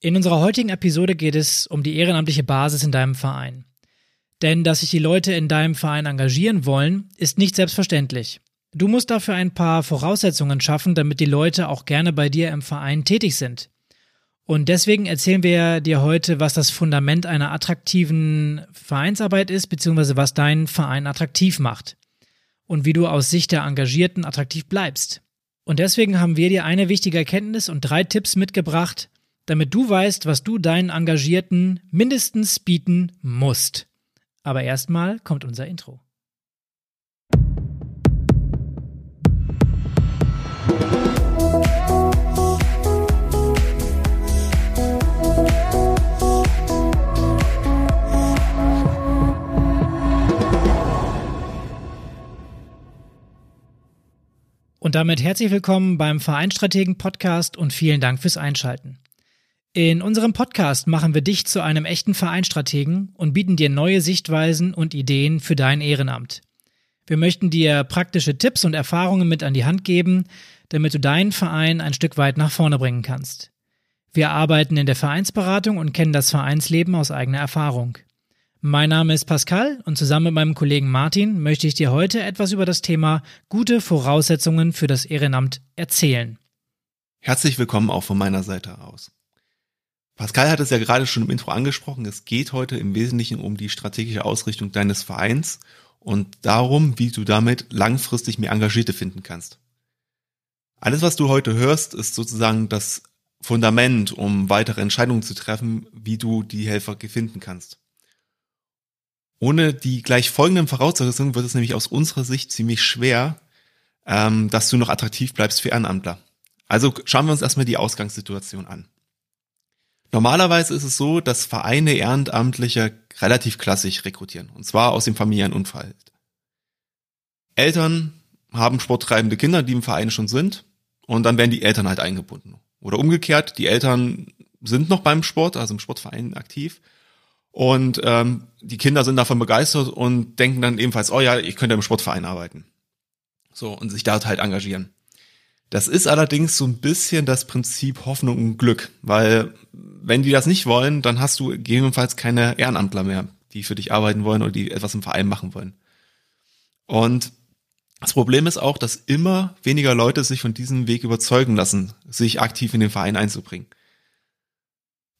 In unserer heutigen Episode geht es um die ehrenamtliche Basis in deinem Verein. Denn dass sich die Leute in deinem Verein engagieren wollen, ist nicht selbstverständlich. Du musst dafür ein paar Voraussetzungen schaffen, damit die Leute auch gerne bei dir im Verein tätig sind. Und deswegen erzählen wir dir heute, was das Fundament einer attraktiven Vereinsarbeit ist, beziehungsweise was deinen Verein attraktiv macht. Und wie du aus Sicht der Engagierten attraktiv bleibst. Und deswegen haben wir dir eine wichtige Erkenntnis und drei Tipps mitgebracht, damit du weißt, was du deinen Engagierten mindestens bieten musst. Aber erstmal kommt unser Intro. Und damit herzlich willkommen beim Vereinstrategen Podcast und vielen Dank fürs Einschalten. In unserem Podcast machen wir dich zu einem echten Vereinstrategen und bieten dir neue Sichtweisen und Ideen für dein Ehrenamt. Wir möchten dir praktische Tipps und Erfahrungen mit an die Hand geben, damit du deinen Verein ein Stück weit nach vorne bringen kannst. Wir arbeiten in der Vereinsberatung und kennen das Vereinsleben aus eigener Erfahrung. Mein Name ist Pascal und zusammen mit meinem Kollegen Martin möchte ich dir heute etwas über das Thema gute Voraussetzungen für das Ehrenamt erzählen. Herzlich willkommen auch von meiner Seite aus. Pascal hat es ja gerade schon im Intro angesprochen. Es geht heute im Wesentlichen um die strategische Ausrichtung deines Vereins und darum, wie du damit langfristig mehr Engagierte finden kannst. Alles, was du heute hörst, ist sozusagen das Fundament, um weitere Entscheidungen zu treffen, wie du die Helfer finden kannst. Ohne die gleich folgenden Voraussetzungen wird es nämlich aus unserer Sicht ziemlich schwer, ähm, dass du noch attraktiv bleibst für Ehrenamtler. Also schauen wir uns erstmal die Ausgangssituation an. Normalerweise ist es so, dass Vereine Ehrenamtliche relativ klassisch rekrutieren, und zwar aus dem Familienunfall. Eltern haben sporttreibende Kinder, die im Verein schon sind, und dann werden die Eltern halt eingebunden. Oder umgekehrt, die Eltern sind noch beim Sport, also im Sportverein aktiv, und ähm, die Kinder sind davon begeistert und denken dann ebenfalls, oh ja, ich könnte im Sportverein arbeiten. So, und sich dort halt engagieren. Das ist allerdings so ein bisschen das Prinzip Hoffnung und Glück, weil wenn die das nicht wollen, dann hast du gegebenenfalls keine Ehrenamtler mehr, die für dich arbeiten wollen oder die etwas im Verein machen wollen. Und das Problem ist auch, dass immer weniger Leute sich von diesem Weg überzeugen lassen, sich aktiv in den Verein einzubringen.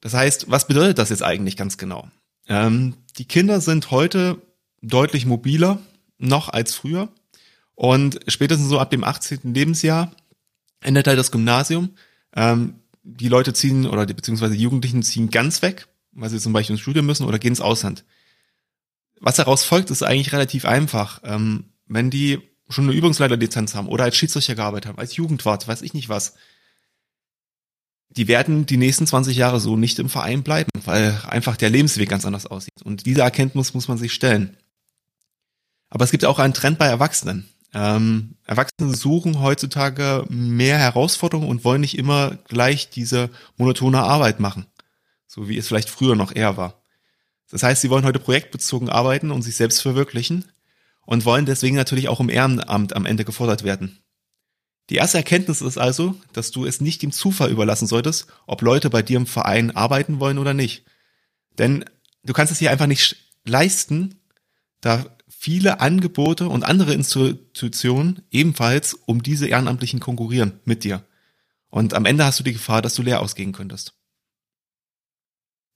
Das heißt, was bedeutet das jetzt eigentlich ganz genau? Ähm, die Kinder sind heute deutlich mobiler noch als früher. Und spätestens so ab dem 18. Lebensjahr endet halt das Gymnasium. Ähm, die Leute ziehen oder die, beziehungsweise die Jugendlichen ziehen ganz weg, weil sie zum Beispiel ins Studium müssen oder gehen ins Ausland. Was daraus folgt, ist eigentlich relativ einfach. Ähm, wenn die schon eine Übungsleiterlizenz haben oder als Schiedsrichter gearbeitet haben, als Jugendwart, weiß ich nicht was, die werden die nächsten 20 Jahre so nicht im Verein bleiben, weil einfach der Lebensweg ganz anders aussieht. Und diese Erkenntnis muss man sich stellen. Aber es gibt auch einen Trend bei Erwachsenen. Ähm, Erwachsene suchen heutzutage mehr Herausforderungen und wollen nicht immer gleich diese monotone Arbeit machen, so wie es vielleicht früher noch eher war. Das heißt, sie wollen heute projektbezogen arbeiten und sich selbst verwirklichen und wollen deswegen natürlich auch im Ehrenamt am Ende gefordert werden. Die erste Erkenntnis ist also, dass du es nicht dem Zufall überlassen solltest, ob Leute bei dir im Verein arbeiten wollen oder nicht. Denn du kannst es hier einfach nicht leisten, da viele Angebote und andere Institutionen ebenfalls um diese Ehrenamtlichen konkurrieren mit dir. Und am Ende hast du die Gefahr, dass du leer ausgehen könntest.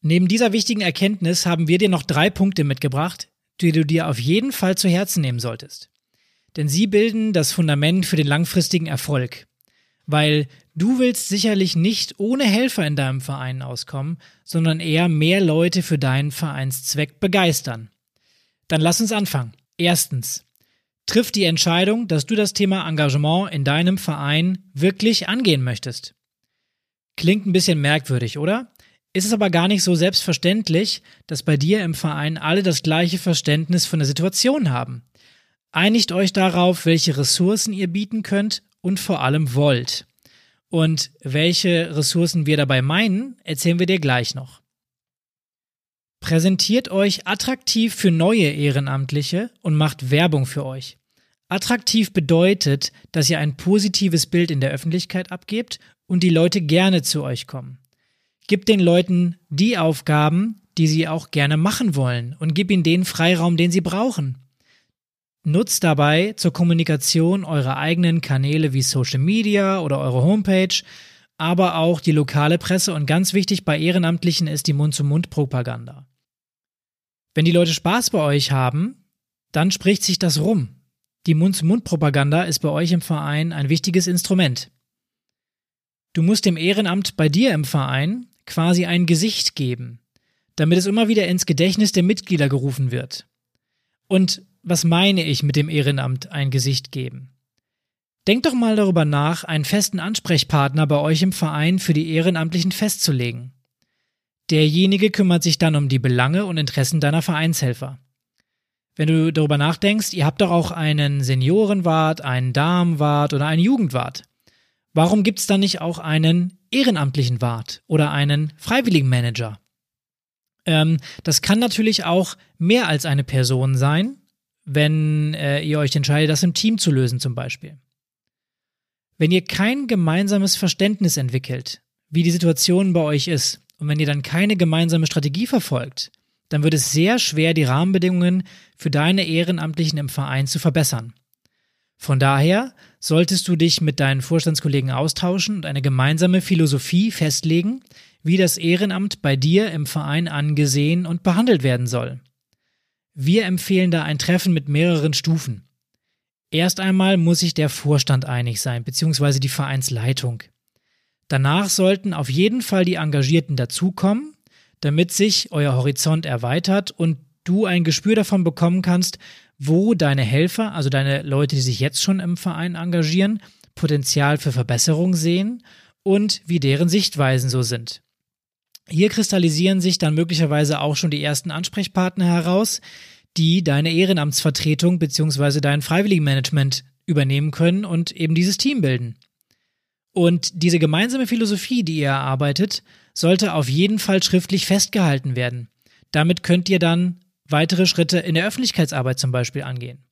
Neben dieser wichtigen Erkenntnis haben wir dir noch drei Punkte mitgebracht, die du dir auf jeden Fall zu Herzen nehmen solltest. Denn sie bilden das Fundament für den langfristigen Erfolg. Weil du willst sicherlich nicht ohne Helfer in deinem Verein auskommen, sondern eher mehr Leute für deinen Vereinszweck begeistern. Dann lass uns anfangen. Erstens. Triff die Entscheidung, dass du das Thema Engagement in deinem Verein wirklich angehen möchtest. Klingt ein bisschen merkwürdig, oder? Ist es aber gar nicht so selbstverständlich, dass bei dir im Verein alle das gleiche Verständnis von der Situation haben. Einigt euch darauf, welche Ressourcen ihr bieten könnt und vor allem wollt. Und welche Ressourcen wir dabei meinen, erzählen wir dir gleich noch. Präsentiert euch attraktiv für neue Ehrenamtliche und macht Werbung für euch. Attraktiv bedeutet, dass ihr ein positives Bild in der Öffentlichkeit abgebt und die Leute gerne zu euch kommen. Gib den Leuten die Aufgaben, die sie auch gerne machen wollen und gib ihnen den Freiraum, den sie brauchen. Nutzt dabei zur Kommunikation eure eigenen Kanäle wie Social Media oder eure Homepage, aber auch die lokale Presse und ganz wichtig bei Ehrenamtlichen ist die Mund-zu-Mund-Propaganda. Wenn die Leute Spaß bei euch haben, dann spricht sich das rum. Die Mund-zu-Mund-Propaganda ist bei euch im Verein ein wichtiges Instrument. Du musst dem Ehrenamt bei dir im Verein quasi ein Gesicht geben, damit es immer wieder ins Gedächtnis der Mitglieder gerufen wird. Und was meine ich mit dem Ehrenamt ein Gesicht geben? Denkt doch mal darüber nach, einen festen Ansprechpartner bei euch im Verein für die Ehrenamtlichen festzulegen. Derjenige kümmert sich dann um die Belange und Interessen deiner Vereinshelfer. Wenn du darüber nachdenkst, ihr habt doch auch einen Seniorenwart, einen Damenwart oder einen Jugendwart. Warum gibt's dann nicht auch einen ehrenamtlichen Wart oder einen freiwilligen Manager? Ähm, das kann natürlich auch mehr als eine Person sein, wenn äh, ihr euch entscheidet, das im Team zu lösen zum Beispiel. Wenn ihr kein gemeinsames Verständnis entwickelt, wie die Situation bei euch ist, und wenn ihr dann keine gemeinsame Strategie verfolgt, dann wird es sehr schwer, die Rahmenbedingungen für deine Ehrenamtlichen im Verein zu verbessern. Von daher solltest du dich mit deinen Vorstandskollegen austauschen und eine gemeinsame Philosophie festlegen, wie das Ehrenamt bei dir im Verein angesehen und behandelt werden soll. Wir empfehlen da ein Treffen mit mehreren Stufen. Erst einmal muss sich der Vorstand einig sein, beziehungsweise die Vereinsleitung. Danach sollten auf jeden Fall die Engagierten dazukommen, damit sich euer Horizont erweitert und du ein Gespür davon bekommen kannst, wo deine Helfer, also deine Leute, die sich jetzt schon im Verein engagieren, Potenzial für Verbesserung sehen und wie deren Sichtweisen so sind. Hier kristallisieren sich dann möglicherweise auch schon die ersten Ansprechpartner heraus, die deine Ehrenamtsvertretung bzw. dein Freiwilligenmanagement übernehmen können und eben dieses Team bilden. Und diese gemeinsame Philosophie, die ihr erarbeitet, sollte auf jeden Fall schriftlich festgehalten werden. Damit könnt ihr dann weitere Schritte in der Öffentlichkeitsarbeit zum Beispiel angehen.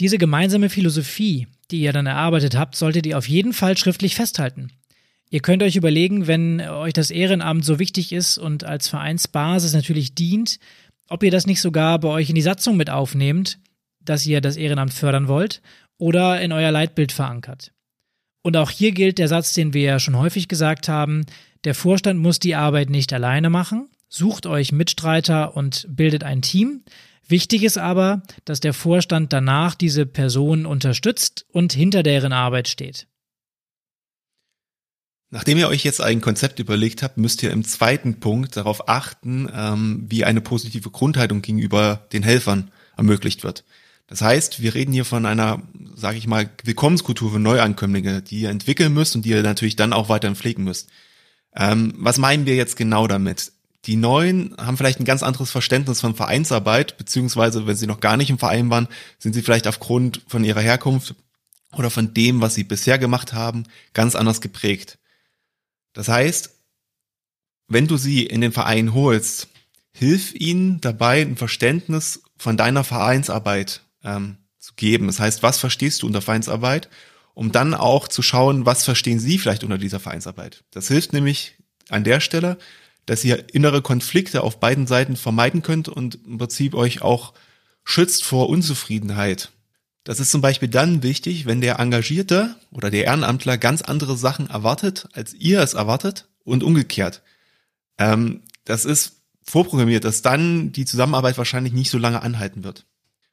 Diese gemeinsame Philosophie, die ihr dann erarbeitet habt, solltet ihr auf jeden Fall schriftlich festhalten. Ihr könnt euch überlegen, wenn euch das Ehrenamt so wichtig ist und als Vereinsbasis natürlich dient, ob ihr das nicht sogar bei euch in die Satzung mit aufnehmt, dass ihr das Ehrenamt fördern wollt oder in euer Leitbild verankert. Und auch hier gilt der Satz, den wir ja schon häufig gesagt haben, der Vorstand muss die Arbeit nicht alleine machen, sucht euch Mitstreiter und bildet ein Team. Wichtig ist aber, dass der Vorstand danach diese Personen unterstützt und hinter deren Arbeit steht. Nachdem ihr euch jetzt ein Konzept überlegt habt, müsst ihr im zweiten Punkt darauf achten, ähm, wie eine positive Grundhaltung gegenüber den Helfern ermöglicht wird. Das heißt, wir reden hier von einer, sage ich mal, Willkommenskultur für Neuankömmlinge, die ihr entwickeln müsst und die ihr natürlich dann auch weiterhin pflegen müsst. Ähm, was meinen wir jetzt genau damit? Die Neuen haben vielleicht ein ganz anderes Verständnis von Vereinsarbeit, beziehungsweise wenn sie noch gar nicht im Verein waren, sind sie vielleicht aufgrund von ihrer Herkunft oder von dem, was sie bisher gemacht haben, ganz anders geprägt. Das heißt, wenn du sie in den Verein holst, hilf ihnen dabei, ein Verständnis von deiner Vereinsarbeit ähm, zu geben. Das heißt, was verstehst du unter Vereinsarbeit, um dann auch zu schauen, was verstehen sie vielleicht unter dieser Vereinsarbeit. Das hilft nämlich an der Stelle, dass ihr innere Konflikte auf beiden Seiten vermeiden könnt und im Prinzip euch auch schützt vor Unzufriedenheit. Das ist zum Beispiel dann wichtig, wenn der Engagierte oder der Ehrenamtler ganz andere Sachen erwartet, als ihr es erwartet und umgekehrt. Ähm, das ist vorprogrammiert, dass dann die Zusammenarbeit wahrscheinlich nicht so lange anhalten wird.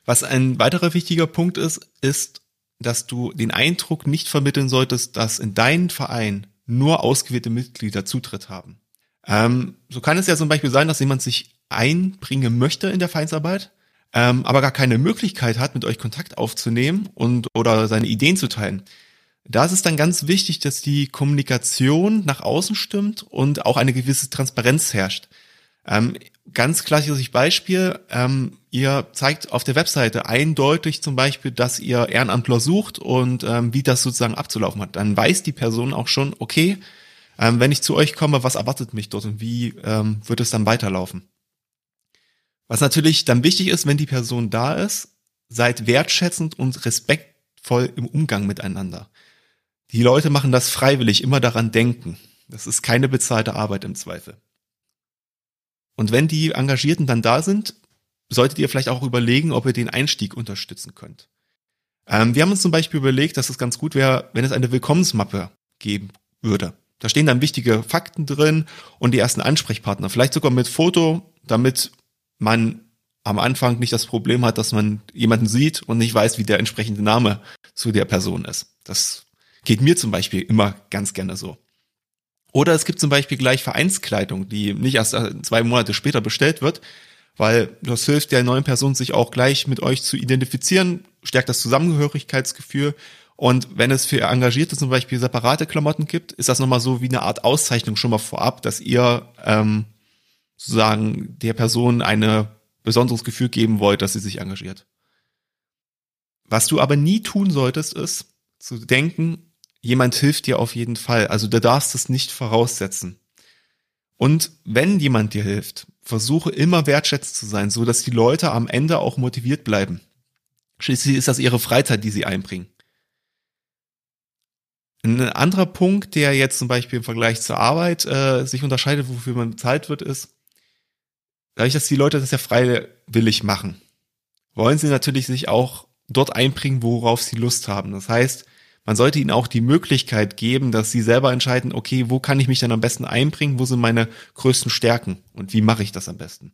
Was ein weiterer wichtiger Punkt ist, ist, dass du den Eindruck nicht vermitteln solltest, dass in deinen Verein nur ausgewählte Mitglieder Zutritt haben. Ähm, so kann es ja zum Beispiel sein, dass jemand sich einbringen möchte in der Vereinsarbeit, ähm, aber gar keine Möglichkeit hat, mit euch Kontakt aufzunehmen und oder seine Ideen zu teilen. Da ist es dann ganz wichtig, dass die Kommunikation nach außen stimmt und auch eine gewisse Transparenz herrscht. Ähm, ganz klassisches Beispiel, ähm, ihr zeigt auf der Webseite eindeutig zum Beispiel, dass ihr Ehrenamtler sucht und ähm, wie das sozusagen abzulaufen hat. Dann weiß die Person auch schon, okay, ähm, wenn ich zu euch komme, was erwartet mich dort und wie ähm, wird es dann weiterlaufen. Was natürlich dann wichtig ist, wenn die Person da ist, seid wertschätzend und respektvoll im Umgang miteinander. Die Leute machen das freiwillig, immer daran denken. Das ist keine bezahlte Arbeit im Zweifel. Und wenn die Engagierten dann da sind, solltet ihr vielleicht auch überlegen, ob ihr den Einstieg unterstützen könnt. Ähm, wir haben uns zum Beispiel überlegt, dass es ganz gut wäre, wenn es eine Willkommensmappe geben würde. Da stehen dann wichtige Fakten drin und die ersten Ansprechpartner. Vielleicht sogar mit Foto, damit man am Anfang nicht das Problem hat, dass man jemanden sieht und nicht weiß, wie der entsprechende Name zu der Person ist. Das geht mir zum Beispiel immer ganz gerne so. Oder es gibt zum Beispiel gleich Vereinskleidung, die nicht erst zwei Monate später bestellt wird, weil das hilft der neuen Person, sich auch gleich mit euch zu identifizieren, stärkt das Zusammengehörigkeitsgefühl. Und wenn es für Engagierte zum Beispiel separate Klamotten gibt, ist das nochmal so wie eine Art Auszeichnung schon mal vorab, dass ihr ähm, sozusagen der Person eine besonderes Gefühl geben wollt, dass sie sich engagiert. Was du aber nie tun solltest, ist zu denken, jemand hilft dir auf jeden Fall. Also du darfst es nicht voraussetzen. Und wenn jemand dir hilft, versuche immer wertschätzend zu sein, so dass die Leute am Ende auch motiviert bleiben. Schließlich ist das ihre Freizeit, die sie einbringen. Ein anderer Punkt, der jetzt zum Beispiel im Vergleich zur Arbeit äh, sich unterscheidet, wofür man bezahlt wird, ist, dadurch, dass die Leute das ja freiwillig machen, wollen sie natürlich sich auch dort einbringen, worauf sie Lust haben. Das heißt, man sollte ihnen auch die Möglichkeit geben, dass sie selber entscheiden, okay, wo kann ich mich dann am besten einbringen, wo sind meine größten Stärken und wie mache ich das am besten.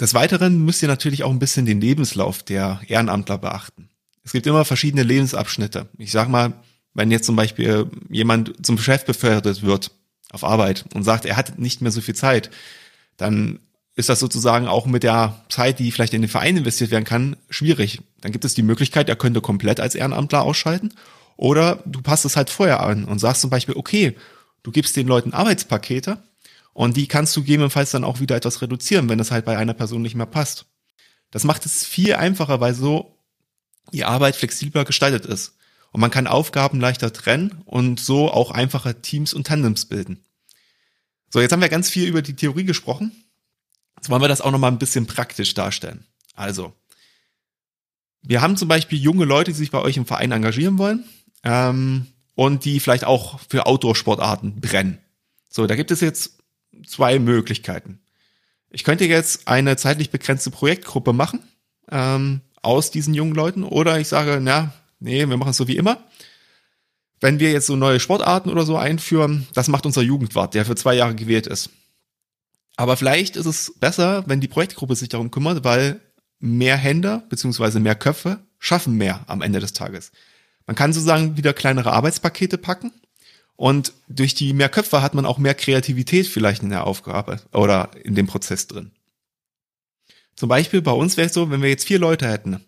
Des Weiteren müsst ihr natürlich auch ein bisschen den Lebenslauf der Ehrenamtler beachten. Es gibt immer verschiedene Lebensabschnitte. Ich sag mal, wenn jetzt zum Beispiel jemand zum Chef befördert wird auf Arbeit und sagt, er hat nicht mehr so viel Zeit, dann ist das sozusagen auch mit der Zeit, die vielleicht in den Verein investiert werden kann, schwierig. Dann gibt es die Möglichkeit, er könnte komplett als Ehrenamtler ausschalten oder du passt es halt vorher an und sagst zum Beispiel, okay, du gibst den Leuten Arbeitspakete und die kannst du gegebenenfalls dann auch wieder etwas reduzieren, wenn es halt bei einer Person nicht mehr passt. Das macht es viel einfacher, weil so die Arbeit flexibler gestaltet ist. Und man kann Aufgaben leichter trennen und so auch einfacher Teams und Tandems bilden. So, jetzt haben wir ganz viel über die Theorie gesprochen. Jetzt wollen wir das auch nochmal ein bisschen praktisch darstellen. Also, wir haben zum Beispiel junge Leute, die sich bei euch im Verein engagieren wollen ähm, und die vielleicht auch für Outdoor-Sportarten brennen. So, da gibt es jetzt zwei Möglichkeiten. Ich könnte jetzt eine zeitlich begrenzte Projektgruppe machen ähm, aus diesen jungen Leuten oder ich sage, na, nee, wir machen es so wie immer. Wenn wir jetzt so neue Sportarten oder so einführen, das macht unser Jugendwart, der für zwei Jahre gewählt ist. Aber vielleicht ist es besser, wenn die Projektgruppe sich darum kümmert, weil mehr Hände beziehungsweise mehr Köpfe schaffen mehr am Ende des Tages. Man kann sozusagen wieder kleinere Arbeitspakete packen und durch die mehr Köpfe hat man auch mehr Kreativität vielleicht in der Aufgabe oder in dem Prozess drin. Zum Beispiel bei uns wäre es so, wenn wir jetzt vier Leute hätten,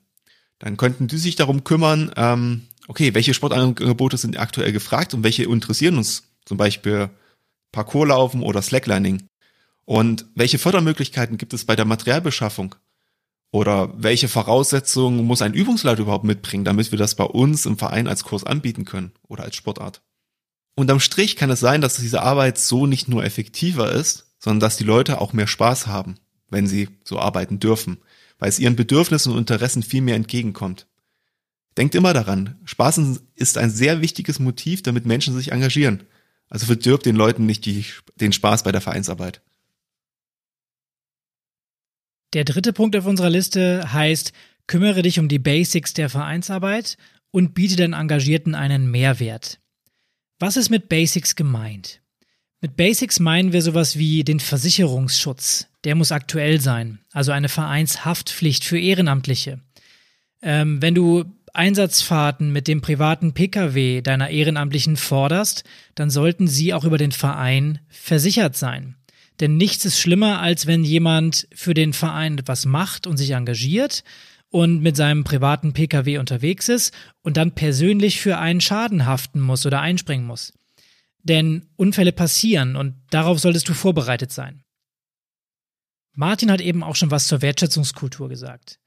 dann könnten die sich darum kümmern, ähm, okay, welche Sportangebote sind aktuell gefragt und welche interessieren uns, zum Beispiel Parkourlaufen oder Slacklining. Und welche Fördermöglichkeiten gibt es bei der Materialbeschaffung? Oder welche Voraussetzungen muss ein Übungsleiter überhaupt mitbringen, damit wir das bei uns im Verein als Kurs anbieten können oder als Sportart? Unterm Strich kann es sein, dass diese Arbeit so nicht nur effektiver ist, sondern dass die Leute auch mehr Spaß haben, wenn sie so arbeiten dürfen, weil es ihren Bedürfnissen und Interessen viel mehr entgegenkommt. Denkt immer daran, Spaß ist ein sehr wichtiges Motiv, damit Menschen sich engagieren. Also verdirbt den Leuten nicht die, den Spaß bei der Vereinsarbeit. Der dritte Punkt auf unserer Liste heißt, kümmere dich um die Basics der Vereinsarbeit und biete den Engagierten einen Mehrwert. Was ist mit Basics gemeint? Mit Basics meinen wir sowas wie den Versicherungsschutz. Der muss aktuell sein, also eine Vereinshaftpflicht für Ehrenamtliche. Ähm, wenn du Einsatzfahrten mit dem privaten Pkw deiner Ehrenamtlichen forderst, dann sollten sie auch über den Verein versichert sein. Denn nichts ist schlimmer, als wenn jemand für den Verein etwas macht und sich engagiert und mit seinem privaten Pkw unterwegs ist und dann persönlich für einen Schaden haften muss oder einspringen muss. Denn Unfälle passieren und darauf solltest du vorbereitet sein. Martin hat eben auch schon was zur Wertschätzungskultur gesagt.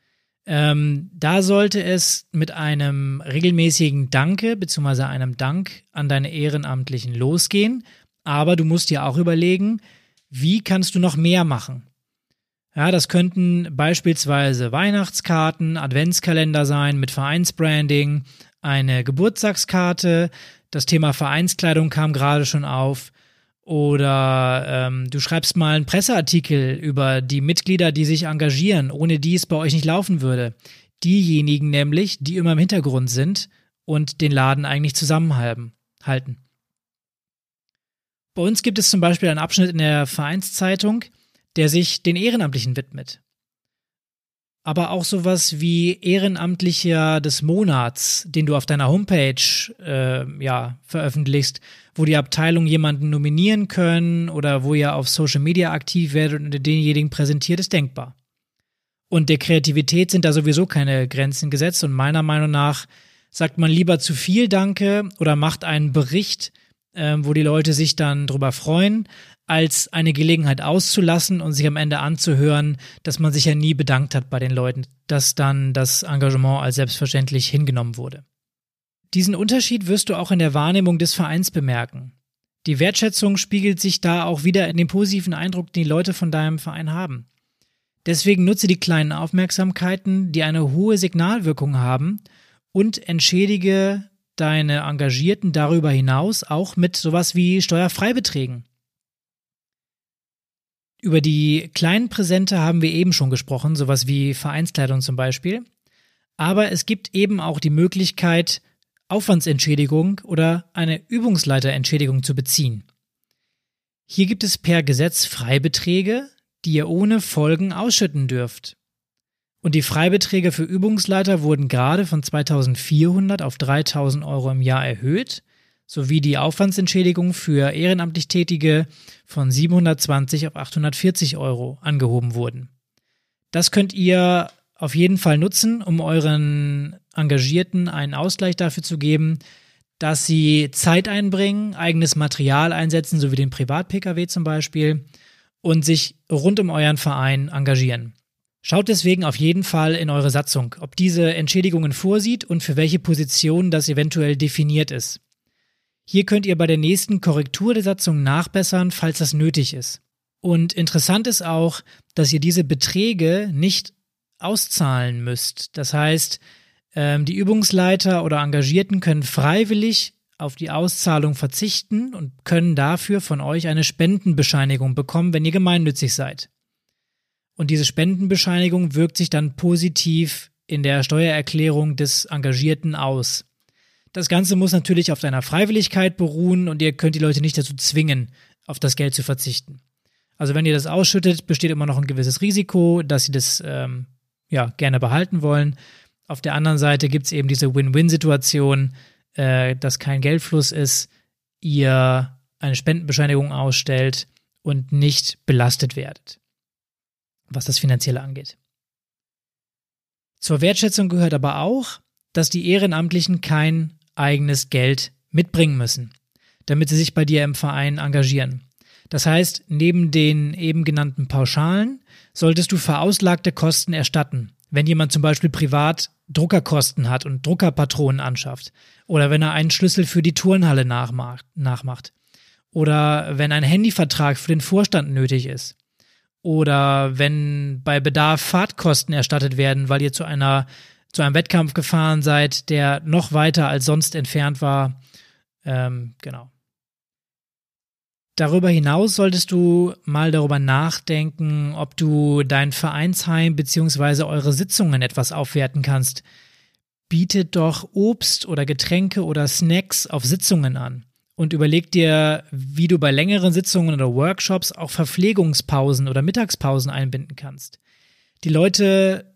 Ähm, da sollte es mit einem regelmäßigen Danke bzw. einem Dank an deine Ehrenamtlichen losgehen, aber du musst dir auch überlegen, wie kannst du noch mehr machen? Ja, das könnten beispielsweise Weihnachtskarten, Adventskalender sein mit Vereinsbranding, eine Geburtstagskarte, das Thema Vereinskleidung kam gerade schon auf Oder ähm, du schreibst mal einen Presseartikel über die Mitglieder, die sich engagieren, ohne die es bei euch nicht laufen würde. Diejenigen nämlich, die immer im Hintergrund sind und den Laden eigentlich zusammenhalten. Bei uns gibt es zum Beispiel einen Abschnitt in der Vereinszeitung, der sich den Ehrenamtlichen widmet aber auch sowas wie Ehrenamtlicher des Monats, den du auf deiner Homepage äh, ja, veröffentlichst, wo die Abteilung jemanden nominieren können oder wo ihr auf Social Media aktiv werdet und denjenigen präsentiert, ist denkbar. Und der Kreativität sind da sowieso keine Grenzen gesetzt und meiner Meinung nach sagt man lieber zu viel Danke oder macht einen Bericht, äh, wo die Leute sich dann drüber freuen, als eine Gelegenheit auszulassen und sich am Ende anzuhören, dass man sich ja nie bedankt hat bei den Leuten, dass dann das Engagement als selbstverständlich hingenommen wurde. Diesen Unterschied wirst du auch in der Wahrnehmung des Vereins bemerken. Die Wertschätzung spiegelt sich da auch wieder in dem positiven Eindruck, den die Leute von deinem Verein haben. Deswegen nutze die kleinen Aufmerksamkeiten, die eine hohe Signalwirkung haben und entschädige deine Engagierten darüber hinaus auch mit sowas wie Steuerfreibeträgen. Über die kleinen Präsente haben wir eben schon gesprochen, sowas wie Vereinskleidung zum Beispiel. Aber es gibt eben auch die Möglichkeit, Aufwandsentschädigung oder eine Übungsleiterentschädigung zu beziehen. Hier gibt es per Gesetz Freibeträge, die ihr ohne Folgen ausschütten dürft. Und die Freibeträge für Übungsleiter wurden gerade von 2400 auf 3000 Euro im Jahr erhöht sowie die Aufwandsentschädigung für ehrenamtlich Tätige von 720 auf 840 Euro angehoben wurden. Das könnt ihr auf jeden Fall nutzen, um euren Engagierten einen Ausgleich dafür zu geben, dass sie Zeit einbringen, eigenes Material einsetzen, so wie den Privat-Pkw zum Beispiel, und sich rund um euren Verein engagieren. Schaut deswegen auf jeden Fall in eure Satzung, ob diese Entschädigungen vorsieht und für welche Position das eventuell definiert ist. Hier könnt ihr bei der nächsten Korrektur der Satzung nachbessern, falls das nötig ist. Und interessant ist auch, dass ihr diese Beträge nicht auszahlen müsst. Das heißt, ähm, die Übungsleiter oder Engagierten können freiwillig auf die Auszahlung verzichten und können dafür von euch eine Spendenbescheinigung bekommen, wenn ihr gemeinnützig seid. Und diese Spendenbescheinigung wirkt sich dann positiv in der Steuererklärung des Engagierten aus. Das Ganze muss natürlich auf deiner Freiwilligkeit beruhen und ihr könnt die Leute nicht dazu zwingen, auf das Geld zu verzichten. Also wenn ihr das ausschüttet, besteht immer noch ein gewisses Risiko, dass sie das ähm, ja gerne behalten wollen. Auf der anderen Seite gibt es eben diese Win-Win-Situation, äh, dass kein Geldfluss ist, ihr eine Spendenbescheinigung ausstellt und nicht belastet werdet, was das Finanzielle angeht. Zur Wertschätzung gehört aber auch, dass die Ehrenamtlichen kein eigenes Geld mitbringen müssen, damit sie sich bei dir im Verein engagieren. Das heißt, neben den eben genannten Pauschalen solltest du verauslagte Kosten erstatten. Wenn jemand zum Beispiel privat Druckerkosten hat und Druckerpatronen anschafft. Oder wenn er einen Schlüssel für die Turnhalle nachmacht. nachmacht. Oder wenn ein Handyvertrag für den Vorstand nötig ist. Oder wenn bei Bedarf Fahrtkosten erstattet werden, weil ihr zu einer zu einem Wettkampf gefahren seid, der noch weiter als sonst entfernt war. Ähm, genau. Darüber hinaus solltest du mal darüber nachdenken, ob du dein Vereinsheim bzw. eure Sitzungen etwas aufwerten kannst. Bietet doch Obst oder Getränke oder Snacks auf Sitzungen an und überleg dir, wie du bei längeren Sitzungen oder Workshops auch Verpflegungspausen oder Mittagspausen einbinden kannst. Die Leute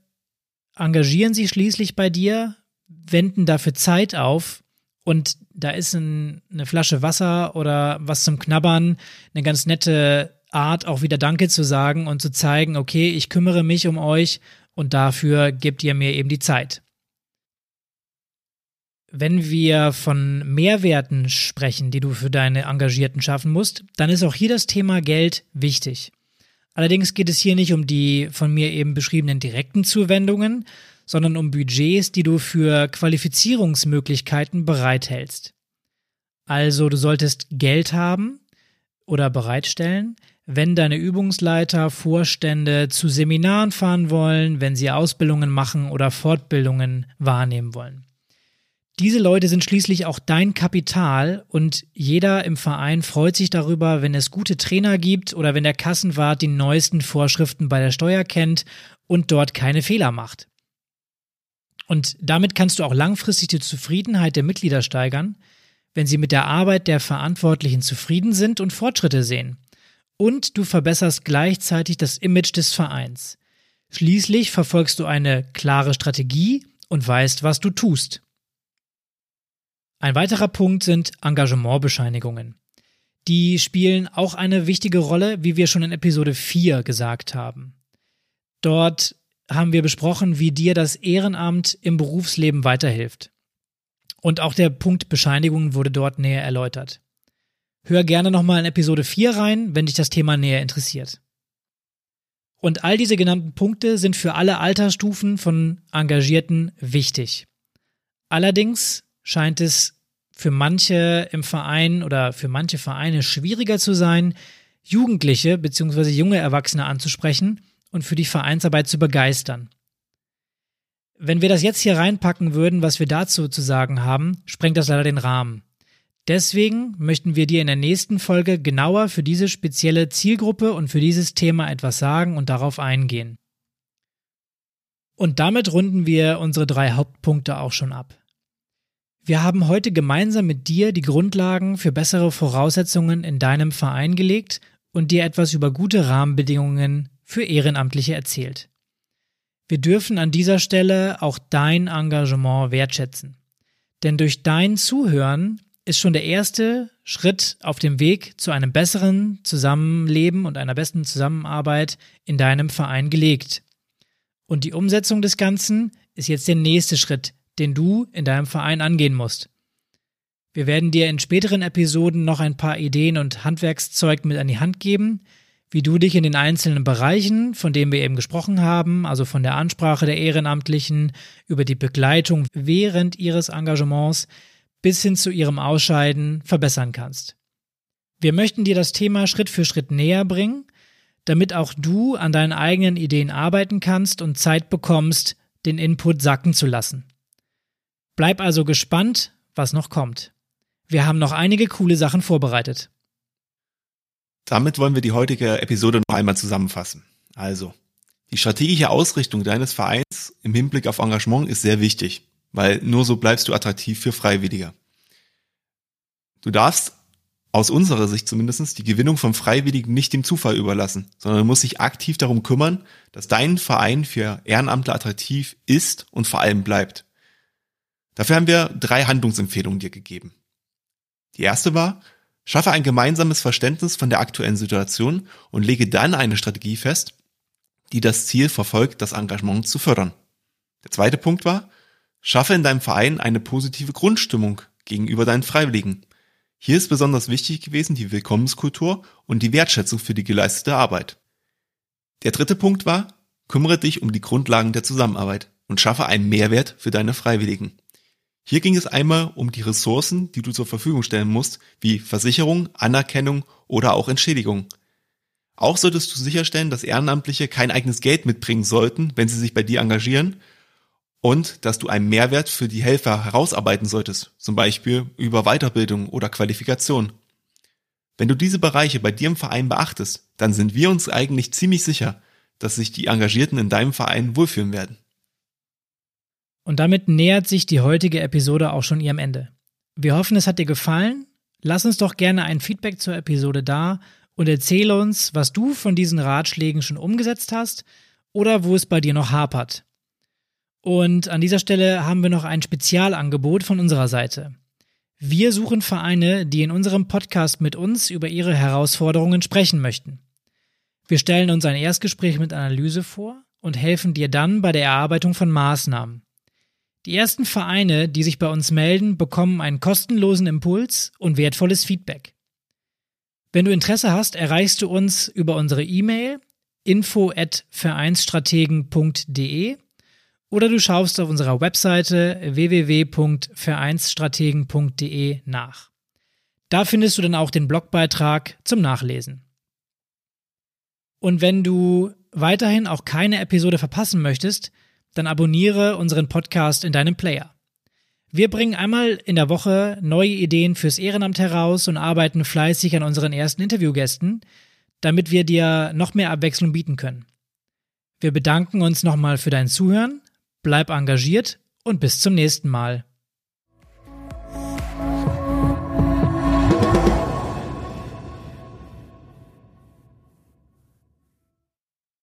engagieren sich schließlich bei dir, wenden dafür Zeit auf und da ist ein, eine Flasche Wasser oder was zum Knabbern eine ganz nette Art, auch wieder Danke zu sagen und zu zeigen, okay, ich kümmere mich um euch und dafür gebt ihr mir eben die Zeit. Wenn wir von Mehrwerten sprechen, die du für deine Engagierten schaffen musst, dann ist auch hier das Thema Geld wichtig. Allerdings geht es hier nicht um die von mir eben beschriebenen direkten Zuwendungen, sondern um Budgets, die du für Qualifizierungsmöglichkeiten bereithältst. Also du solltest Geld haben oder bereitstellen, wenn deine Übungsleiter, Vorstände zu Seminaren fahren wollen, wenn sie Ausbildungen machen oder Fortbildungen wahrnehmen wollen. Diese Leute sind schließlich auch dein Kapital und jeder im Verein freut sich darüber, wenn es gute Trainer gibt oder wenn der Kassenwart die neuesten Vorschriften bei der Steuer kennt und dort keine Fehler macht. Und damit kannst du auch langfristig die Zufriedenheit der Mitglieder steigern, wenn sie mit der Arbeit der Verantwortlichen zufrieden sind und Fortschritte sehen. Und du verbesserst gleichzeitig das Image des Vereins. Schließlich verfolgst du eine klare Strategie und weißt, was du tust. Ein weiterer Punkt sind Engagementbescheinigungen. Die spielen auch eine wichtige Rolle, wie wir schon in Episode 4 gesagt haben. Dort haben wir besprochen, wie dir das Ehrenamt im Berufsleben weiterhilft. Und auch der Punkt Bescheinigungen wurde dort näher erläutert. Hör gerne nochmal in Episode 4 rein, wenn dich das Thema näher interessiert. Und all diese genannten Punkte sind für alle Altersstufen von Engagierten wichtig. Allerdings scheint es für manche im Verein oder für manche Vereine schwieriger zu sein, Jugendliche bzw. junge Erwachsene anzusprechen und für die Vereinsarbeit zu begeistern. Wenn wir das jetzt hier reinpacken würden, was wir dazu zu sagen haben, sprengt das leider den Rahmen. Deswegen möchten wir dir in der nächsten Folge genauer für diese spezielle Zielgruppe und für dieses Thema etwas sagen und darauf eingehen. Und damit runden wir unsere drei Hauptpunkte auch schon ab. Wir haben heute gemeinsam mit dir die Grundlagen für bessere Voraussetzungen in deinem Verein gelegt und dir etwas über gute Rahmenbedingungen für Ehrenamtliche erzählt. Wir dürfen an dieser Stelle auch dein Engagement wertschätzen. Denn durch dein Zuhören ist schon der erste Schritt auf dem Weg zu einem besseren Zusammenleben und einer besten Zusammenarbeit in deinem Verein gelegt. Und die Umsetzung des Ganzen ist jetzt der nächste Schritt, den du in deinem Verein angehen musst. Wir werden dir in späteren Episoden noch ein paar Ideen und Handwerkszeug mit an die Hand geben, wie du dich in den einzelnen Bereichen, von denen wir eben gesprochen haben, also von der Ansprache der Ehrenamtlichen über die Begleitung während ihres Engagements bis hin zu ihrem Ausscheiden verbessern kannst. Wir möchten dir das Thema Schritt für Schritt näher bringen, damit auch du an deinen eigenen Ideen arbeiten kannst und Zeit bekommst, den Input sacken zu lassen. Bleib also gespannt, was noch kommt. Wir haben noch einige coole Sachen vorbereitet. Damit wollen wir die heutige Episode noch einmal zusammenfassen. Also, die strategische Ausrichtung deines Vereins im Hinblick auf Engagement ist sehr wichtig, weil nur so bleibst du attraktiv für Freiwillige. Du darfst aus unserer Sicht zumindest die Gewinnung von Freiwilligen nicht dem Zufall überlassen, sondern musst dich aktiv darum kümmern, dass dein Verein für Ehrenamtler attraktiv ist und vor allem bleibt. Dafür haben wir drei Handlungsempfehlungen dir gegeben. Die erste war, schaffe ein gemeinsames Verständnis von der aktuellen Situation und lege dann eine Strategie fest, die das Ziel verfolgt, das Engagement zu fördern. Der zweite Punkt war, schaffe in deinem Verein eine positive Grundstimmung gegenüber deinen Freiwilligen. Hier ist besonders wichtig gewesen die Willkommenskultur und die Wertschätzung für die geleistete Arbeit. Der dritte Punkt war, kümmere dich um die Grundlagen der Zusammenarbeit und schaffe einen Mehrwert für deine Freiwilligen. Hier ging es einmal um die Ressourcen, die du zur Verfügung stellen musst, wie Versicherung, Anerkennung oder auch Entschädigung. Auch solltest du sicherstellen, dass Ehrenamtliche kein eigenes Geld mitbringen sollten, wenn sie sich bei dir engagieren und dass du einen Mehrwert für die Helfer herausarbeiten solltest, zum Beispiel über Weiterbildung oder Qualifikation. Wenn du diese Bereiche bei dir im Verein beachtest, dann sind wir uns eigentlich ziemlich sicher, dass sich die Engagierten in deinem Verein wohlfühlen werden. Und damit nähert sich die heutige Episode auch schon ihrem Ende. Wir hoffen, es hat dir gefallen. Lass uns doch gerne ein Feedback zur Episode da und erzähle uns, was du von diesen Ratschlägen schon umgesetzt hast oder wo es bei dir noch hapert. Und an dieser Stelle haben wir noch ein Spezialangebot von unserer Seite. Wir suchen Vereine, die in unserem Podcast mit uns über ihre Herausforderungen sprechen möchten. Wir stellen uns ein Erstgespräch mit Analyse vor und helfen dir dann bei der Erarbeitung von Maßnahmen. Die ersten Vereine, die sich bei uns melden, bekommen einen kostenlosen Impuls und wertvolles Feedback. Wenn du Interesse hast, erreichst du uns über unsere E-Mail info at vereinsstrategen.de oder du schaust auf unserer Webseite www.vereinsstrategen.de nach. Da findest du dann auch den Blogbeitrag zum Nachlesen. Und wenn du weiterhin auch keine Episode verpassen möchtest, dann abonniere unseren Podcast in deinem Player. Wir bringen einmal in der Woche neue Ideen fürs Ehrenamt heraus und arbeiten fleißig an unseren ersten Interviewgästen, damit wir dir noch mehr Abwechslung bieten können. Wir bedanken uns nochmal für dein Zuhören, bleib engagiert und bis zum nächsten Mal.